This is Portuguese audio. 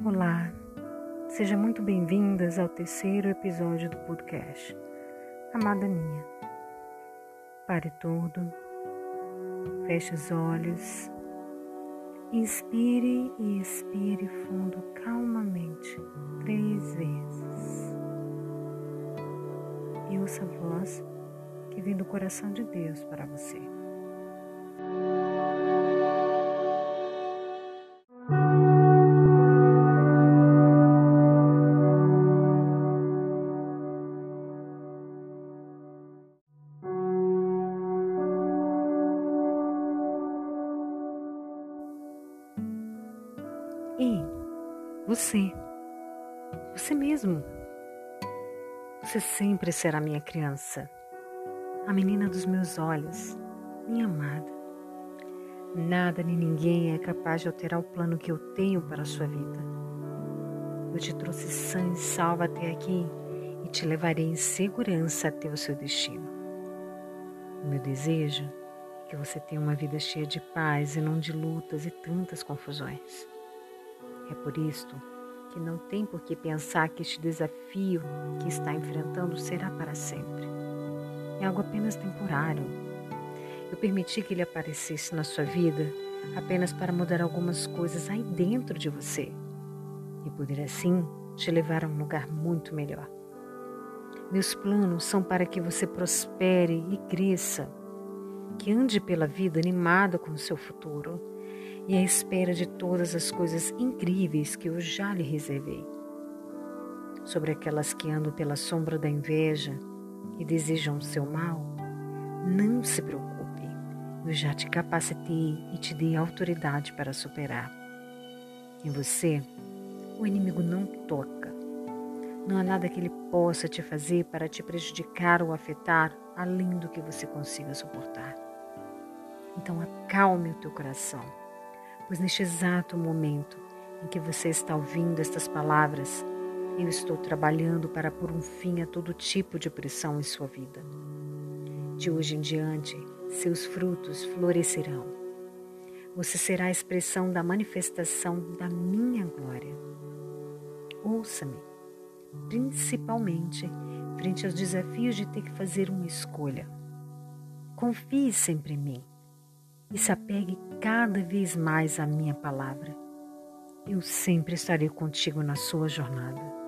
Olá, seja muito bem-vindas ao terceiro episódio do podcast. Amada minha, pare tudo, feche os olhos, inspire e expire fundo calmamente três vezes. E ouça a voz que vem do coração de Deus para você. Ei, você, você mesmo. Você sempre será minha criança, a menina dos meus olhos, minha amada. Nada nem ninguém é capaz de alterar o plano que eu tenho para a sua vida. Eu te trouxe sã e salva até aqui e te levarei em segurança até o seu destino. O meu desejo é que você tenha uma vida cheia de paz e não de lutas e tantas confusões. É por isto que não tem por que pensar que este desafio que está enfrentando será para sempre. É algo apenas temporário. Eu permiti que ele aparecesse na sua vida apenas para mudar algumas coisas aí dentro de você e poder assim te levar a um lugar muito melhor. Meus planos são para que você prospere e cresça, que ande pela vida animada com o seu futuro e à espera de todas as coisas incríveis que eu já lhe reservei. Sobre aquelas que andam pela sombra da inveja e desejam o seu mal, não se preocupe, eu já te capacitei e te dei autoridade para superar. Em você, o inimigo não toca. Não há nada que ele possa te fazer para te prejudicar ou afetar além do que você consiga suportar. Então acalme o teu coração pois neste exato momento em que você está ouvindo estas palavras, eu estou trabalhando para pôr um fim a todo tipo de pressão em sua vida. De hoje em diante, seus frutos florescerão. Você será a expressão da manifestação da minha glória. Ouça-me, principalmente frente aos desafios de ter que fazer uma escolha. Confie sempre em mim e se apegue cada vez mais à minha palavra. Eu sempre estarei contigo na sua jornada.